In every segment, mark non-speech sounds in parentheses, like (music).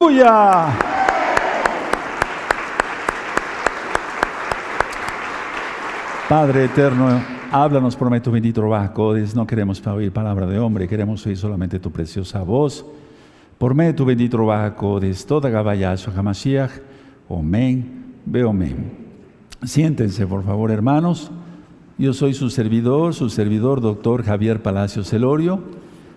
Aleluya. Padre eterno, háblanos por tu bendito trabajo. No queremos oír palabra de hombre, queremos oír solamente tu preciosa voz. Por medio de tu bendito trabajo, toda Gabayazo Hamashiach. Amén. Veo amén. Siéntense, por favor, hermanos. Yo soy su servidor, su servidor, doctor Javier Palacios Celorio,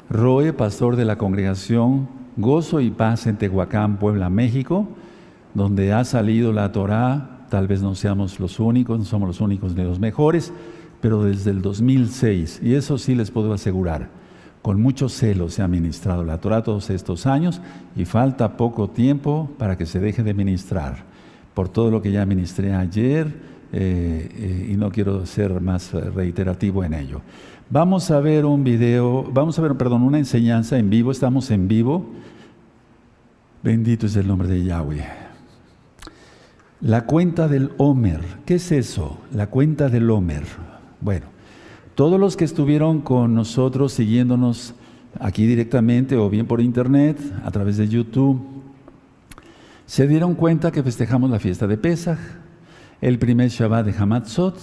Roe, pastor de la congregación Gozo y Paz en Tehuacán, Puebla, México, donde ha salido la Torá Tal vez no seamos los únicos, no somos los únicos ni los mejores, pero desde el 2006, y eso sí les puedo asegurar, con mucho celo se ha ministrado la Torah todos estos años y falta poco tiempo para que se deje de ministrar. Por todo lo que ya ministré ayer, eh, eh, y no quiero ser más reiterativo en ello. Vamos a ver un video, vamos a ver, perdón, una enseñanza en vivo, estamos en vivo. Bendito es el nombre de Yahweh. La cuenta del Homer. ¿Qué es eso? La cuenta del Homer. Bueno, todos los que estuvieron con nosotros siguiéndonos aquí directamente o bien por internet, a través de YouTube, se dieron cuenta que festejamos la fiesta de Pesach, el primer Shabbat de Hamatzot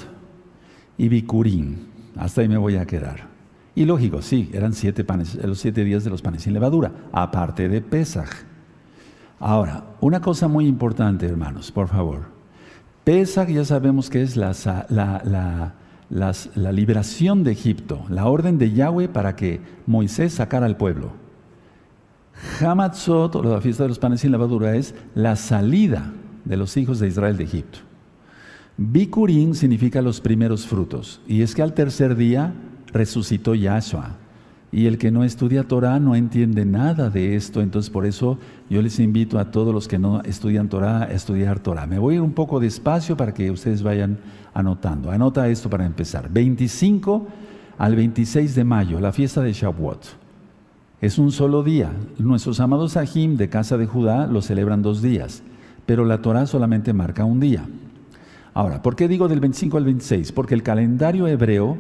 y Bikurim. Hasta ahí me voy a quedar. Y lógico, sí, eran siete panes, los siete días de los panes sin levadura, aparte de Pesach. Ahora, una cosa muy importante, hermanos, por favor. Pesach ya sabemos que es la, liberación de Egipto, la orden de Yahweh para que Moisés sacara al pueblo. Hamatzot, o la fiesta de los panes sin lavadura, es la salida de los hijos de Israel de Egipto. Bikurim significa los primeros frutos, y es que al tercer día resucitó Yahshua. Y el que no estudia Torah no entiende nada de esto, entonces por eso yo les invito a todos los que no estudian Torah a estudiar Torah. Me voy a ir un poco despacio para que ustedes vayan anotando. Anota esto para empezar. 25 al 26 de mayo, la fiesta de Shavuot. Es un solo día. Nuestros amados Ahim de casa de Judá lo celebran dos días, pero la Torah solamente marca un día. Ahora, ¿por qué digo del 25 al 26? Porque el calendario hebreo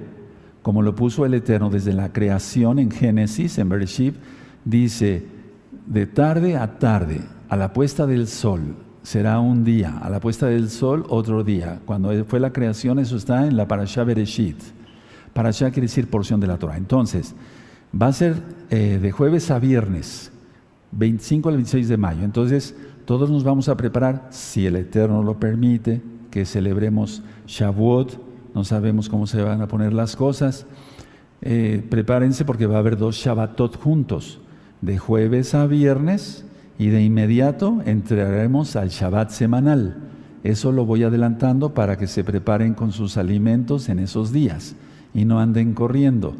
como lo puso el Eterno desde la creación en Génesis, en Bereshit, dice, de tarde a tarde, a la puesta del sol, será un día, a la puesta del sol otro día. Cuando fue la creación, eso está en la Parashá Bereshit. Parashá quiere decir porción de la Torah. Entonces, va a ser eh, de jueves a viernes, 25 al 26 de mayo. Entonces, todos nos vamos a preparar, si el Eterno lo permite, que celebremos Shavuot, no sabemos cómo se van a poner las cosas. Eh, prepárense porque va a haber dos Shabbatot juntos, de jueves a viernes, y de inmediato entraremos al Shabbat semanal. Eso lo voy adelantando para que se preparen con sus alimentos en esos días y no anden corriendo.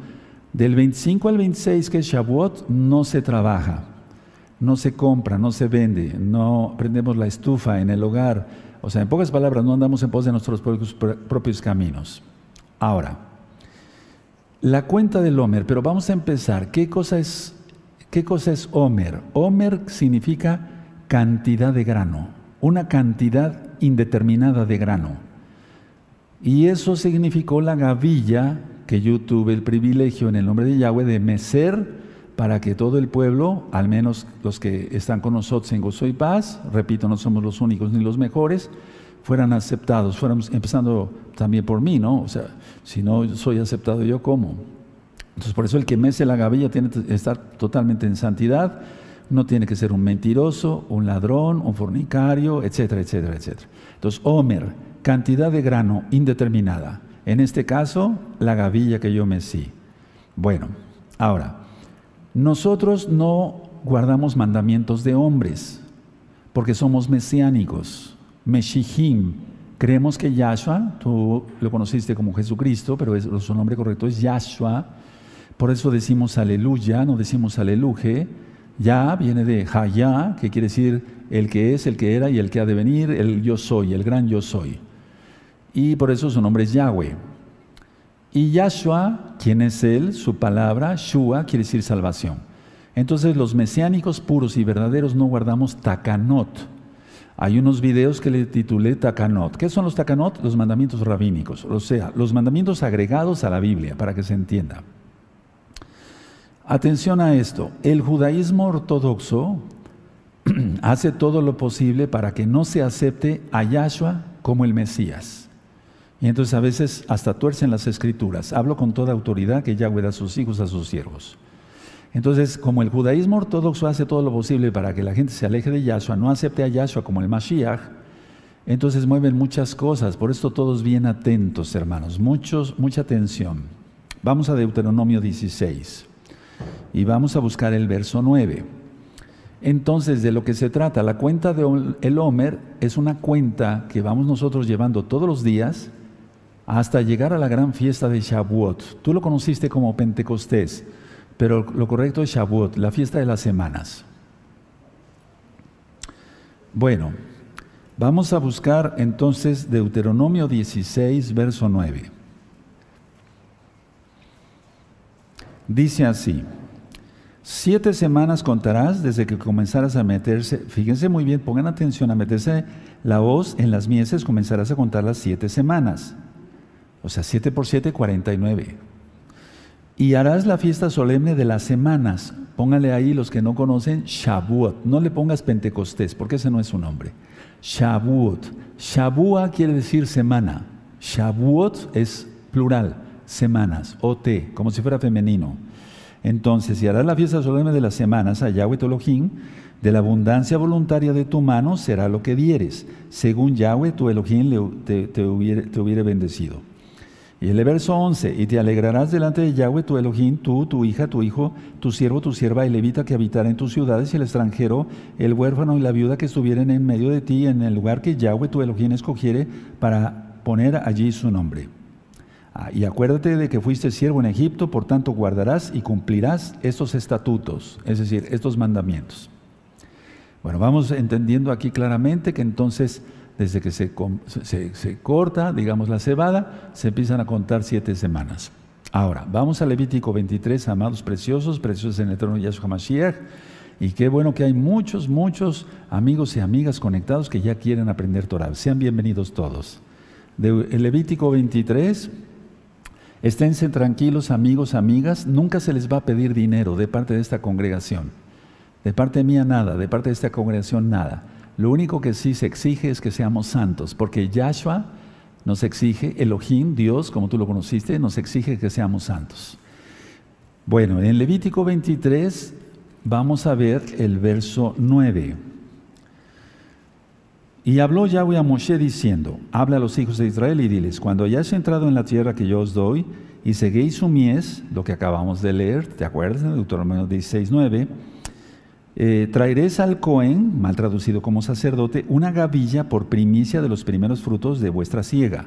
Del 25 al 26, que es Shavuot, no se trabaja, no se compra, no se vende, no prendemos la estufa en el hogar, o sea, en pocas palabras, no andamos en pos de nuestros propios, caminos. Ahora, la cuenta del Homer, pero vamos a empezar. ¿Qué cosa es, qué cosa es Homer? Homer significa cantidad de grano, una cantidad indeterminada de grano. Y eso significó la gavilla que yo tuve el privilegio en el nombre de Yahweh de mecer para que todo el pueblo, al menos los que están con nosotros en gozo y paz, repito, no somos los únicos ni los mejores, fueran aceptados, fuéramos empezando también por mí, ¿no? O sea, si no soy aceptado yo, ¿cómo? Entonces, por eso el que mece la gavilla tiene que estar totalmente en santidad, no tiene que ser un mentiroso, un ladrón, un fornicario, etcétera, etcétera, etcétera. Entonces, Homer, cantidad de grano indeterminada. En este caso, la gavilla que yo mecí. Bueno, ahora, nosotros no guardamos mandamientos de hombres, porque somos mesiánicos, meshihim. Creemos que Yahshua, tú lo conociste como Jesucristo, pero su nombre correcto es Yahshua. Por eso decimos aleluya, no decimos aleluje. Ya viene de Hayá, que quiere decir el que es, el que era y el que ha de venir, el yo soy, el gran yo soy. Y por eso su nombre es Yahweh. Y Yahshua, ¿quién es Él? Su palabra, Shua, quiere decir salvación. Entonces los mesiánicos puros y verdaderos no guardamos takanot. Hay unos videos que le titulé takanot. ¿Qué son los takanot? Los mandamientos rabínicos, o sea, los mandamientos agregados a la Biblia, para que se entienda. Atención a esto, el judaísmo ortodoxo (clears throat) hace todo lo posible para que no se acepte a Yahshua como el Mesías. Y entonces a veces hasta tuercen las escrituras. Hablo con toda autoridad que Yahweh da a sus hijos, a sus siervos. Entonces, como el judaísmo ortodoxo hace todo lo posible para que la gente se aleje de Yahshua, no acepte a Yahshua como el Mashiach, entonces mueven muchas cosas. Por esto todos bien atentos, hermanos. Muchos, mucha atención. Vamos a Deuteronomio 16 y vamos a buscar el verso 9. Entonces, de lo que se trata, la cuenta de el Homer es una cuenta que vamos nosotros llevando todos los días hasta llegar a la gran fiesta de Shavuot. Tú lo conociste como Pentecostés, pero lo correcto es Shavuot, la fiesta de las semanas. Bueno, vamos a buscar entonces Deuteronomio 16, verso 9. Dice así. Siete semanas contarás desde que comenzaras a meterse, fíjense muy bien, pongan atención, a meterse la voz en las mieses, comenzarás a contar las siete semanas. O sea, siete por siete, cuarenta y nueve. Y harás la fiesta solemne de las semanas. Póngale ahí los que no conocen, Shavuot. No le pongas Pentecostés, porque ese no es su nombre. Shavuot. Shavua quiere decir semana. Shavuot es plural, semanas, OT, como si fuera femenino. Entonces, si harás la fiesta solemne de las semanas a Yahweh Elohim, de la abundancia voluntaria de tu mano será lo que dieres, según Yahweh tu Elohim te, hubiere, bendecido. Y el verso 11, y te alegrarás delante de Yahweh tu Elohim, tú, tu hija, tu hijo, tu siervo, tu sierva, y levita que habitara en tus ciudades, y el extranjero, el huérfano y la viuda que estuvieren en medio de ti, en el lugar que Yahweh tu Elohim escogiere para poner allí su nombre. Ah, y acuérdate de que fuiste siervo en Egipto, por tanto guardarás y cumplirás estos estatutos, es decir, estos mandamientos. Bueno, vamos entendiendo aquí claramente que entonces, desde que se, corta, digamos, la cebada, se empiezan a contar siete semanas. Ahora, vamos a Levítico 23, amados preciosos, preciosos en el eterno Yahshua Mashiach. Y qué bueno que hay muchos, muchos amigos y amigas conectados que ya quieren aprender Torah. Sean bienvenidos todos. De Levítico 23, Esténse tranquilos, amigos, amigas, nunca se les va a pedir dinero de parte de esta congregación. De parte mía nada, de parte de esta congregación nada. Lo único que sí se exige es que seamos santos, porque Yahshua nos exige, Elohim, Dios, como tú lo conociste, nos exige que seamos santos. Bueno, en Levítico 23 vamos a ver el verso 9. Y habló Yahweh a Moshe diciendo, habla a los hijos de Israel y diles, cuando hayáis entrado en la tierra que yo os doy y seguéis su mies, lo que acabamos de leer, ¿te acuerdas? En Deuteronomio 16, 9, eh, traeréis al Cohen, mal traducido como sacerdote, una gavilla por primicia de los primeros frutos de vuestra siega.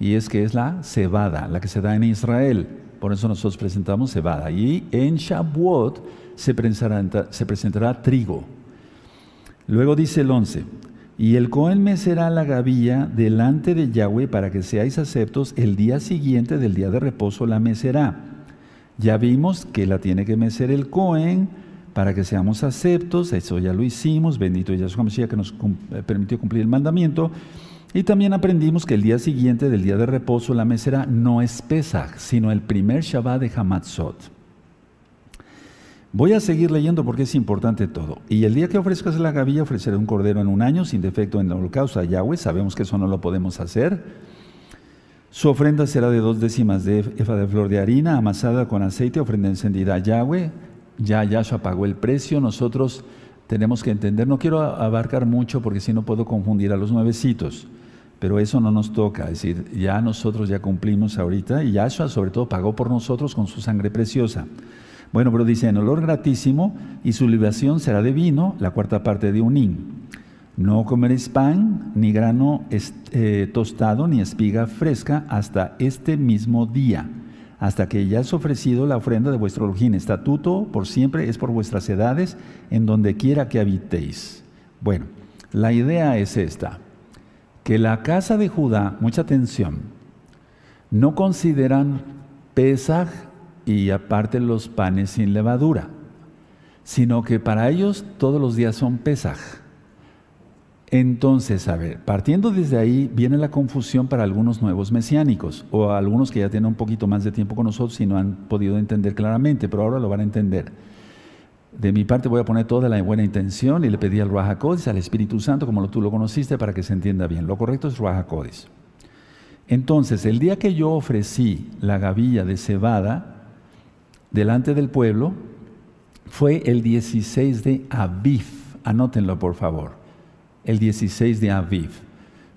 Y es que es la cebada, la que se da en Israel. Por eso nosotros presentamos cebada. Y en Shavuot se presentará, se presentará trigo. Luego dice el 11, y el Cohen mecerá la gavilla delante de Yahweh para que seáis aceptos. El día siguiente del día de reposo la mecerá. Ya vimos que la tiene que mecer el Cohen para que seamos aceptos. Eso ya lo hicimos. Bendito Yahshua Mashiach que nos eh, permitió cumplir el mandamiento. Y también aprendimos que el día siguiente del día de reposo la mecerá no es Pesach, sino el primer Shabbat de Hamatzot. Voy a seguir leyendo porque es importante todo. Y el día que ofrezcas la gavilla, ofreceré un cordero en un año, sin defecto en el holocausto a Yahweh. Sabemos que eso no lo podemos hacer. Su ofrenda será de dos décimas de efa de flor de harina, amasada con aceite, ofrenda encendida a Yahweh. Ya Yahshua pagó el precio. Nosotros tenemos que entender, no quiero abarcar mucho porque si no puedo confundir a los nuevecitos. Pero eso no nos toca, es decir, ya nosotros ya cumplimos ahorita y Yahshua sobre todo pagó por nosotros con su sangre preciosa. Bueno, pero dice, en olor gratísimo, y su libación será de vino, la cuarta parte de un hin. No comeréis pan, ni grano eh, tostado, ni espiga fresca, hasta este mismo día, hasta que hayáis ofrecido la ofrenda de vuestro oljín. Estatuto por siempre es por vuestras edades, en donde quiera que habitéis. Bueno, la idea es esta, que la casa de Judá, mucha atención, no consideran Pesaj y aparte los panes sin levadura, sino que para ellos todos los días son Pesaj. Entonces, a ver, partiendo desde ahí viene la confusión para algunos nuevos mesiánicos o algunos que ya tienen un poquito más de tiempo con nosotros y no han podido entender claramente, pero ahora lo van a entender. De mi parte voy a poner toda la buena intención y le pedí al Ruach al Espíritu Santo, como tú lo conociste, para que se entienda bien. Lo correcto es Ruach Entonces, el día que yo ofrecí la gavilla de cebada delante del pueblo, fue el 16 de Aviv. Anótenlo, por favor. El 16 de Aviv.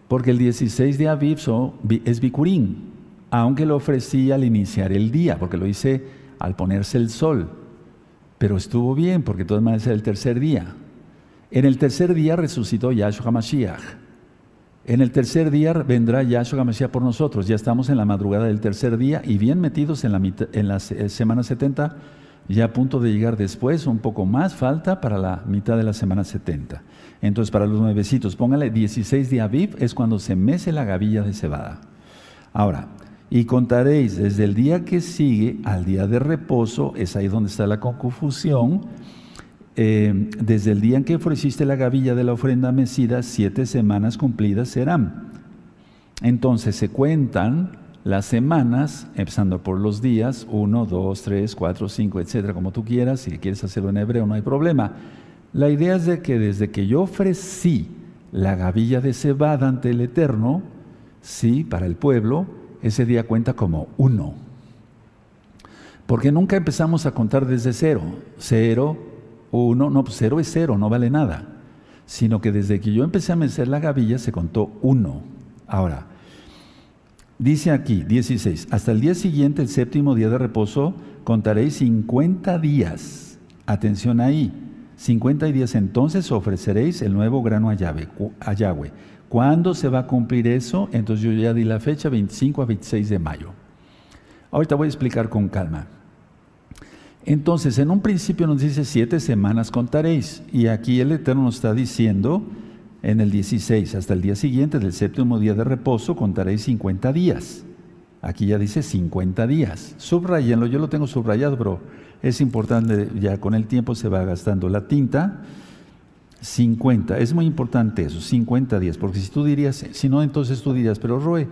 Porque el 16 de Aviv es Bikurín, aunque lo ofrecí al iniciar el día, porque lo hice al ponerse el sol. Pero estuvo bien, porque todas maneras era el tercer día. En el tercer día resucitó Yahshua HaMashiach. En el tercer día vendrá Yahshua HaMashiach por nosotros. Ya estamos en la madrugada del tercer día y bien metidos en la, en la semana 70, ya a punto de llegar después, un poco más falta para la mitad de la semana 70. Entonces, para los nuevecitos, póngale 16 de Aviv, es cuando se mece la gavilla de cebada. Ahora, y contaréis desde el día que sigue al día de reposo, es ahí donde está la confusión, eh, desde el día en que ofreciste la gavilla de la ofrenda mecida, siete semanas cumplidas serán. Entonces se cuentan las semanas, empezando por los días, uno, dos, tres, cuatro, cinco, etcétera, como tú quieras, si quieres hacerlo en hebreo no hay problema. La idea es de que desde que yo ofrecí la gavilla de cebada ante el Eterno, sí, para el pueblo, ese día cuenta como uno. Porque nunca empezamos a contar desde cero. Cero, uno, no, pues cero es cero, no vale nada. Sino que desde que yo empecé a mecer la gavilla se contó uno. Ahora, dice aquí, 16, hasta el día siguiente, el séptimo día de reposo, contaréis 50 días. Atención ahí, 50 días entonces ofreceréis el nuevo grano a Yahweh. ¿Cuándo se va a cumplir eso? Entonces yo ya di la fecha 25 a 26 de mayo. Ahorita voy a explicar con calma. Entonces, en un principio nos dice siete semanas contaréis. Y aquí el Eterno nos está diciendo en el 16, hasta el día siguiente del séptimo día de reposo, contaréis 50 días. Aquí ya dice 50 días. Subrayenlo, yo lo tengo subrayado, pero es importante, ya con el tiempo se va gastando la tinta. 50, es muy importante eso, 50 días, porque si tú dirías, si no, entonces tú dirías, pero Roe,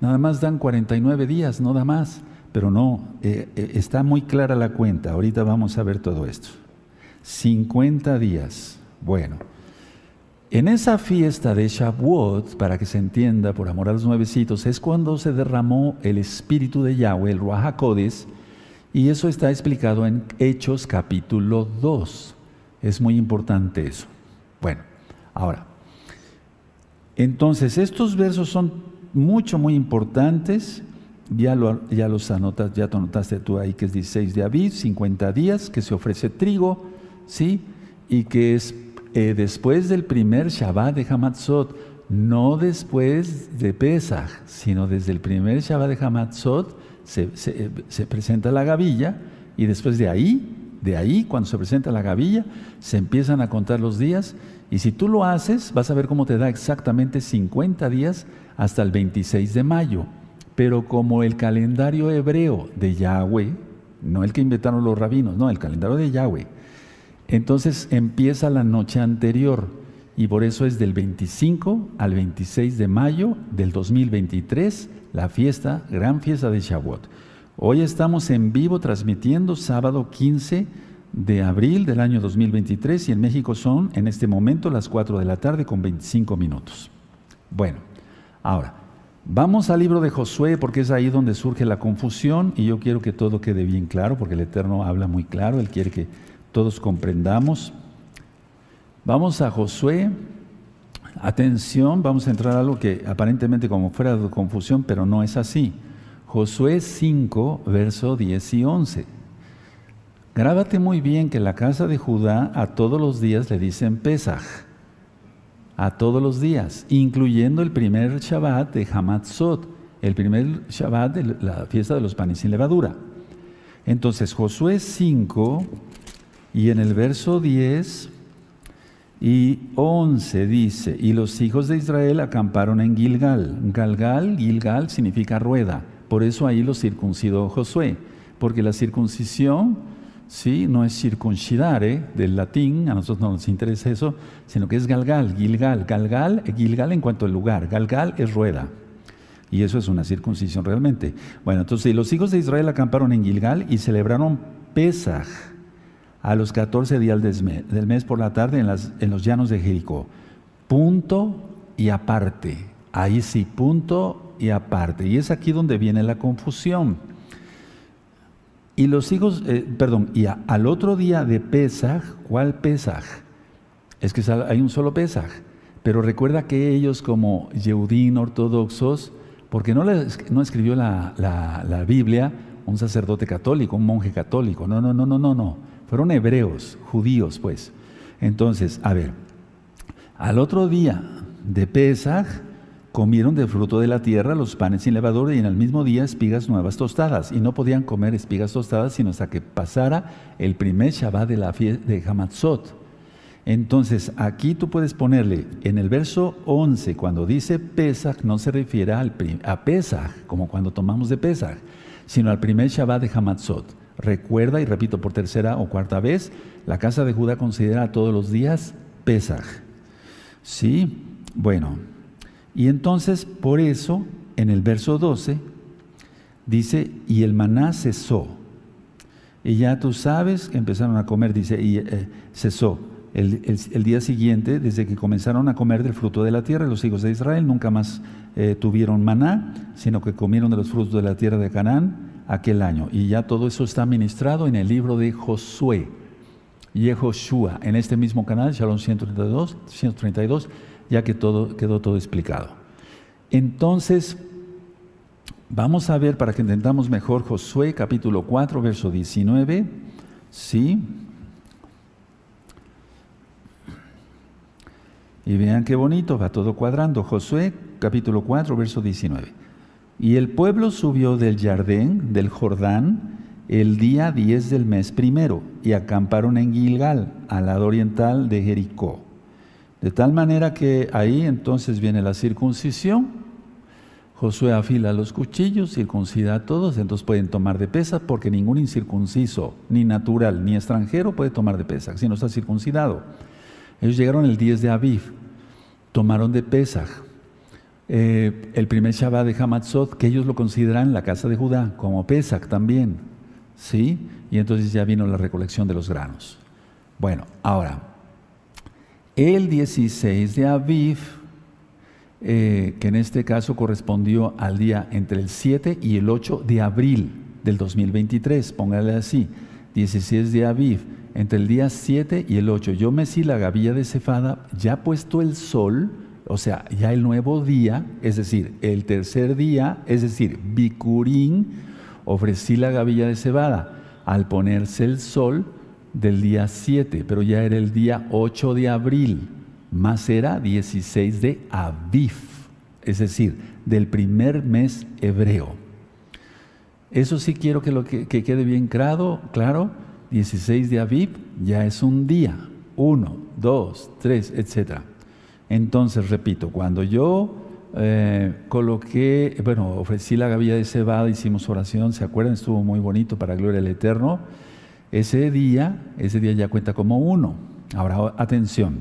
nada más dan 49 días, no da más, pero no, eh, eh, está muy clara la cuenta, ahorita vamos a ver todo esto. 50 días, bueno, en esa fiesta de Shavuot, para que se entienda, por amor a los nuevecitos, es cuando se derramó el espíritu de Yahweh, el Ruach y eso está explicado en Hechos capítulo 2. Es muy importante eso. Bueno, ahora, entonces estos versos son mucho, muy importantes. Ya, lo, ya los anotas, ya te anotaste tú ahí que es 16 de Aviv, 50 días, que se ofrece trigo, ¿sí? Y que es eh, después del primer Shabbat de Hamatzot, no después de Pesach, sino desde el primer Shabbat de Hamatzot se, se presenta la gavilla y después de ahí de ahí, cuando se presenta la gavilla, se empiezan a contar los días y si tú lo haces, vas a ver cómo te da exactamente 50 días hasta el 26 de mayo. Pero como el calendario hebreo de Yahweh, no el que inventaron los rabinos, no, el calendario de Yahweh, entonces empieza la noche anterior y por eso es del 25 al 26 de mayo del 2023 la fiesta, gran fiesta de Shavuot. Hoy estamos en vivo transmitiendo sábado 15 de abril del año 2023 y en México son en este momento las 4 de la tarde con 25 minutos. Bueno, ahora, vamos al libro de Josué porque es ahí donde surge la confusión y yo quiero que todo quede bien claro porque el Eterno habla muy claro, Él quiere que todos comprendamos. Vamos a Josué. Atención, vamos a entrar a algo que aparentemente como fuera de confusión, pero no es así. Josué 5, verso 10 y 11. Grábate muy bien que la casa de Judá a todos los días le dicen Pesaj. A todos los días, incluyendo el primer Shabbat de Hamatzot, el primer Shabbat de la fiesta de los panes sin levadura. Entonces, Josué 5 y en el verso 10 y 11 dice, y los hijos de Israel acamparon en Gilgal. Galgal, Gilgal significa rueda. Por eso ahí lo circuncidó Josué, porque la circuncisión, sí, no es circuncidar, ¿eh? del latín, a nosotros no nos interesa eso, sino que es galgal, gilgal, galgal, gilgal en cuanto al lugar, galgal es rueda. Y eso es una circuncisión realmente. Bueno, entonces los hijos de Israel acamparon en Gilgal y celebraron Pesaj a los 14 días del mes, por la tarde en, las, en los llanos de Jericó. Punto y aparte. Ahí sí, punto y aparte. Y es aquí donde viene la confusión. Y los hijos, eh, perdón, y al otro día de Pesaj, ¿cuál Pesaj? Es que hay un solo Pesaj. Pero recuerda que ellos como Yehudín ortodoxos, porque no, no escribió la, la Biblia un sacerdote católico, un monje católico, no, no, no, no, no, no. Fueron hebreos, judíos, pues. Entonces, a ver, al otro día de Pesaj, comieron del fruto de la tierra los panes sin levadura y en el mismo día espigas nuevas tostadas. Y no podían comer espigas tostadas sino hasta que pasara el primer Shabbat de la de Hamatzot. Entonces, aquí tú puedes ponerle en el verso 11, cuando dice Pesach, no se refiere al a Pesach, como cuando tomamos de Pesach, sino al primer Shabbat de Hamatzot. Recuerda, y repito por tercera o cuarta vez, la casa de Judá considera todos los días Pesach. ¿Sí? Bueno, y entonces, por eso, en el verso 12, dice, y el maná cesó. Y ya tú sabes que empezaron a comer, dice, y eh, cesó. El, día siguiente, desde que comenzaron a comer del fruto de la tierra, los hijos de Israel nunca más eh, tuvieron maná, sino que comieron de los frutos de la tierra de Canaán aquel año. Y ya todo eso está ministrado en el libro de Josué y Joshua, en este mismo canal, Shalom 132, 132 ya que todo, quedó todo explicado. Entonces, vamos a ver para que entendamos mejor Josué capítulo 4, verso 19. Sí. Y vean qué bonito, va todo cuadrando. Josué capítulo 4, verso 19. Y el pueblo subió del Jardín, del Jordán, el día 10 del mes primero, y acamparon en Gilgal, al lado oriental de Jericó. De tal manera que ahí entonces viene la circuncisión. Josué afila los cuchillos, circuncida a todos, entonces pueden tomar de pesa porque ningún incircunciso, ni natural, ni extranjero puede tomar de pesa si no está circuncidado. Ellos llegaron el 10 de Aviv, tomaron de Pesach. Eh, el primer Shabbat de Hamatzot, que ellos lo consideran la casa de Judá, como Pesach también. ¿Sí? Y entonces ya vino la recolección de los granos. Bueno, ahora, el 16 de Aviv, eh, que en este caso correspondió al día entre el 7 y el 8 de abril del 2023, póngale así, 16 de Aviv, entre el día 7 y el 8. Yo mecí la gavilla de cefada, ya puesto el sol, o sea, ya el nuevo día, es decir, el tercer día, es decir, Bicurín, ofrecí la gavilla de cebada. Al ponerse el sol, del día 7, pero ya era el día 8 de abril, más era 16 de Aviv, es decir, del primer mes hebreo. Eso sí quiero que, lo que, quede bien claro, claro, 16 de Aviv ya es un día, 1, 2, 3, etc. Entonces, repito, cuando yo eh, coloqué, bueno, ofrecí la gavilla de cebada, hicimos oración, ¿se acuerdan? Estuvo muy bonito para gloria del Eterno ese día, ese día ya cuenta como uno. Ahora, atención.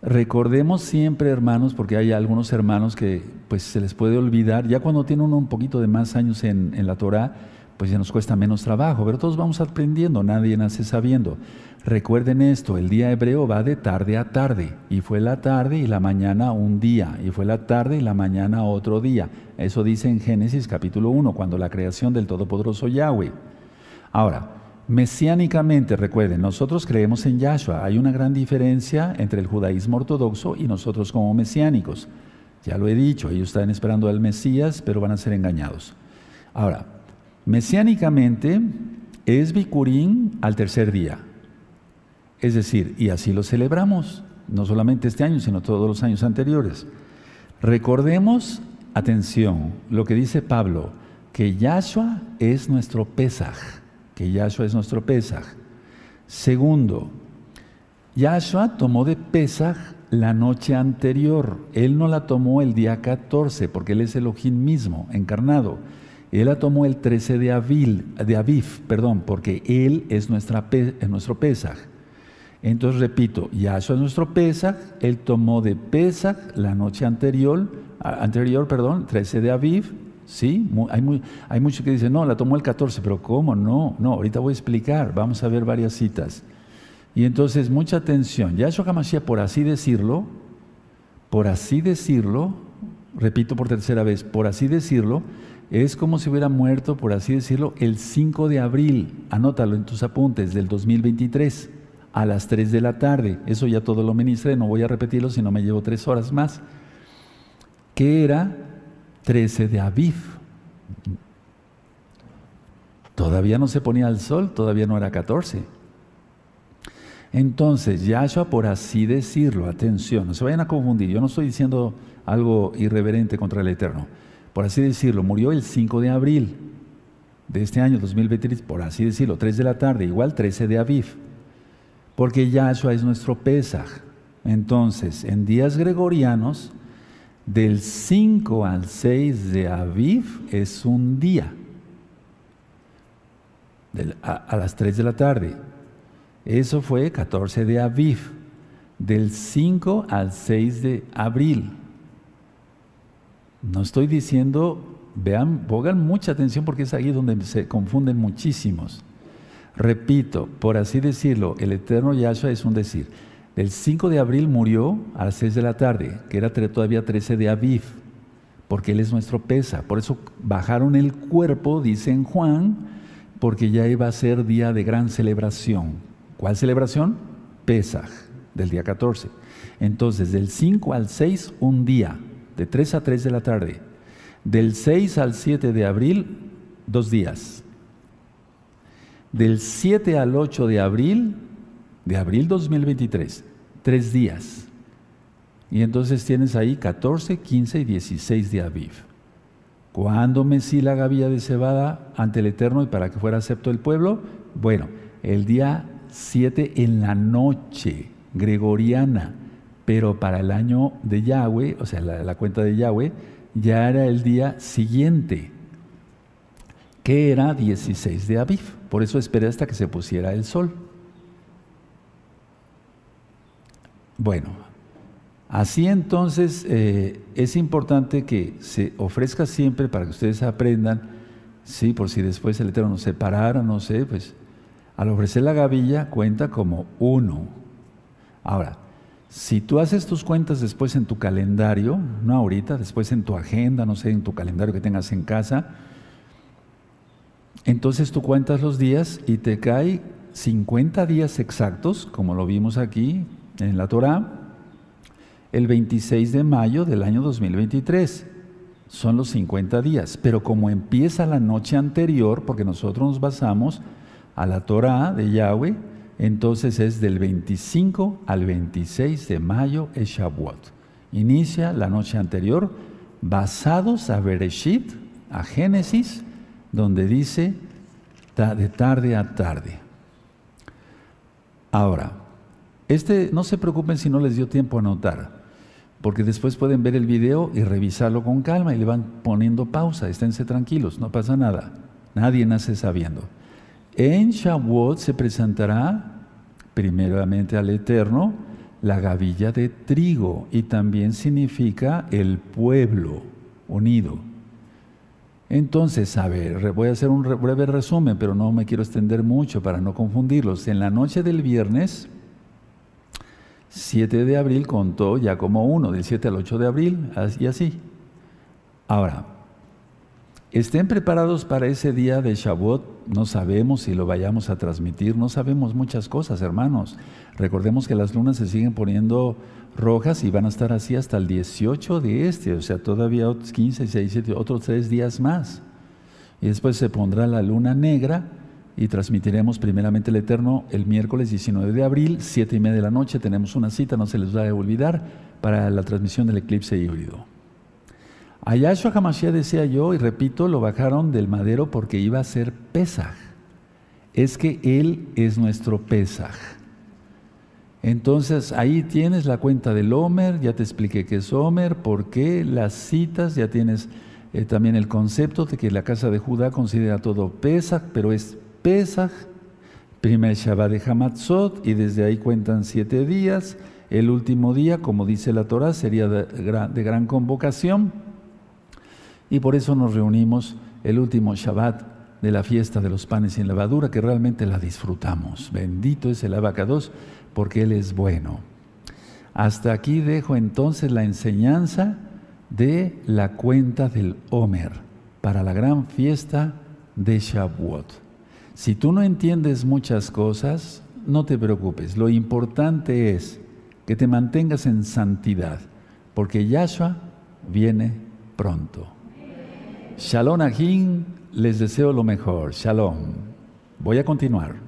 Recordemos siempre, hermanos, porque hay algunos hermanos que pues se les puede olvidar, ya cuando tienen uno un poquito de más años en, en la Torah, pues ya nos cuesta menos trabajo, pero todos vamos aprendiendo, nadie nace sabiendo. Recuerden esto, el día hebreo va de tarde a tarde, y fue la tarde y la mañana un día, y fue la tarde y la mañana otro día. Eso dice en Génesis capítulo 1, cuando la creación del Todopoderoso Yahweh. Ahora, Mesiánicamente, recuerden, nosotros creemos en Yahshua. Hay una gran diferencia entre el judaísmo ortodoxo y nosotros como mesiánicos. Ya lo he dicho, ellos están esperando al Mesías, pero van a ser engañados. Ahora, mesiánicamente es Bikurín al tercer día. Es decir, y así lo celebramos, no solamente este año, sino todos los años anteriores. Recordemos, atención, lo que dice Pablo, que Yahshua es nuestro Pesaj que Yahshua es nuestro Pesaj. Segundo, Yahshua tomó de Pesaj la noche anterior. Él no la tomó el día 14, porque Él es Elohim mismo, encarnado. Él la tomó el 13 de Aviv, de Aviv perdón, porque Él es, nuestra, nuestro Pesaj. Entonces repito, Yahshua es nuestro Pesaj, Él tomó de Pesaj la noche anterior, anterior perdón, 13 de Aviv, ¿Sí? Hay, muy, muchos que dicen, no, la tomó el 14, pero ¿cómo? No, no, ahorita voy a explicar, vamos a ver varias citas. Y entonces, mucha atención. Yahshua HaMashiach, por así decirlo, por así decirlo, repito por tercera vez, por así decirlo, es como si hubiera muerto, por así decirlo, el 5 de abril, anótalo en tus apuntes, del 2023, a las 3 de la tarde. Eso ya todo lo ministré, no voy a repetirlo, si no me llevo tres horas más. Que era 13 de Aviv. Todavía no se ponía el sol, todavía no era 14. Entonces, Yahshua, por así decirlo, atención, no se vayan a confundir, yo no estoy diciendo algo irreverente contra el Eterno por así decirlo, murió el 5 de abril de este año 2023, por así decirlo, 3 de la tarde, igual 13 de Aviv, porque Yahshua es nuestro Pesaj. Entonces, en días gregorianos, del 5 al 6 de Aviv es un día, a, a, las 3 de la tarde. Eso fue 14 de Aviv, del 5 al 6 de abril. No estoy diciendo, vean, pongan mucha atención porque es ahí donde se confunden muchísimos. Repito, por así decirlo, el eterno Yahshua es un decir. El 5 de abril murió a las 6 de la tarde, que era todavía 13 de Aviv, porque Él es nuestro pesa. Por eso bajaron el cuerpo, dice en Juan, porque ya iba a ser día de gran celebración. ¿Cuál celebración? Pesaj, del día 14. Entonces, del 5 al 6, un día de 3 a 3 de la tarde. Del 6 al 7 de abril, dos días. Del 7 al 8 de abril, de abril 2023, tres días. Y entonces tienes ahí 14, 15 y 16 de Aviv. ¿Cuándo mecí la gavilla de cebada ante el Eterno y para que fuera acepto el pueblo? Bueno, el día 7 en la noche, gregoriana pero para el año de Yahweh, o sea, la, cuenta de Yahweh, ya era el día siguiente, que era 16 de Aviv. Por eso esperé hasta que se pusiera el sol. Bueno, así entonces eh, es importante que se ofrezca siempre para que ustedes aprendan, sí, por si después el Eterno nos separara, no sé, pues al ofrecer la gavilla cuenta como uno. Ahora, si tú haces tus cuentas después en tu calendario, no ahorita, después en tu agenda, no sé, en tu calendario que tengas en casa, entonces tú cuentas los días y te cae 50 días exactos, como lo vimos aquí en la Torah, el 26 de mayo del año 2023. Son los 50 días, pero como empieza la noche anterior, porque nosotros nos basamos a la Torah de Yahweh, entonces es del 25 al 26 de mayo es Shavuot. Inicia la noche anterior basados a Bereshit, a Génesis, donde dice de tarde a tarde. Ahora, este no se preocupen si no les dio tiempo a anotar, porque después pueden ver el video y revisarlo con calma y le van poniendo pausa, esténse tranquilos, no pasa nada. Nadie nace sabiendo. En Shavuot se presentará primeramente al Eterno la gavilla de trigo y también significa el pueblo unido. Entonces, a ver, voy a hacer un breve resumen, pero no me quiero extender mucho para no confundirlos. En la noche del viernes, 7 de abril contó ya como uno, del 7 al 8 de abril, y así. Ahora, Estén preparados para ese día de Shavuot. No sabemos si lo vayamos a transmitir, no sabemos muchas cosas, hermanos. Recordemos que las lunas se siguen poniendo rojas y van a estar así hasta el 18 de este, o sea, todavía otros 15, 16, otros tres días más. Y después se pondrá la luna negra y transmitiremos primeramente el Eterno el miércoles 19 de abril, 7 y media de la noche. Tenemos una cita, no se les va a olvidar, para la transmisión del eclipse híbrido. A Yahshua Hamashiach decía yo, y repito, lo bajaron del madero porque iba a ser Pesaj. Es que Él es nuestro Pesaj. Entonces ahí tienes la cuenta del Homer, ya te expliqué qué es Homer, por qué, las citas, ya tienes eh, también el concepto de que la casa de Judá considera todo Pesaj, pero es Pesaj, primer Shabbat de Hamatzot, y desde ahí cuentan siete días. El último día, como dice la Torah, sería de gran convocación Y por eso nos reunimos el último Shabbat de la fiesta de los panes sin levadura, que realmente la disfrutamos. Bendito es el abacados, porque Él es bueno. Hasta aquí dejo entonces la enseñanza de la cuenta del Homer para la gran fiesta de Shavuot. Si tú no entiendes muchas cosas, no te preocupes. Lo importante es que te mantengas en santidad, porque Yahshua viene pronto. Shalom Ahim, les deseo lo mejor. Shalom. Voy a continuar.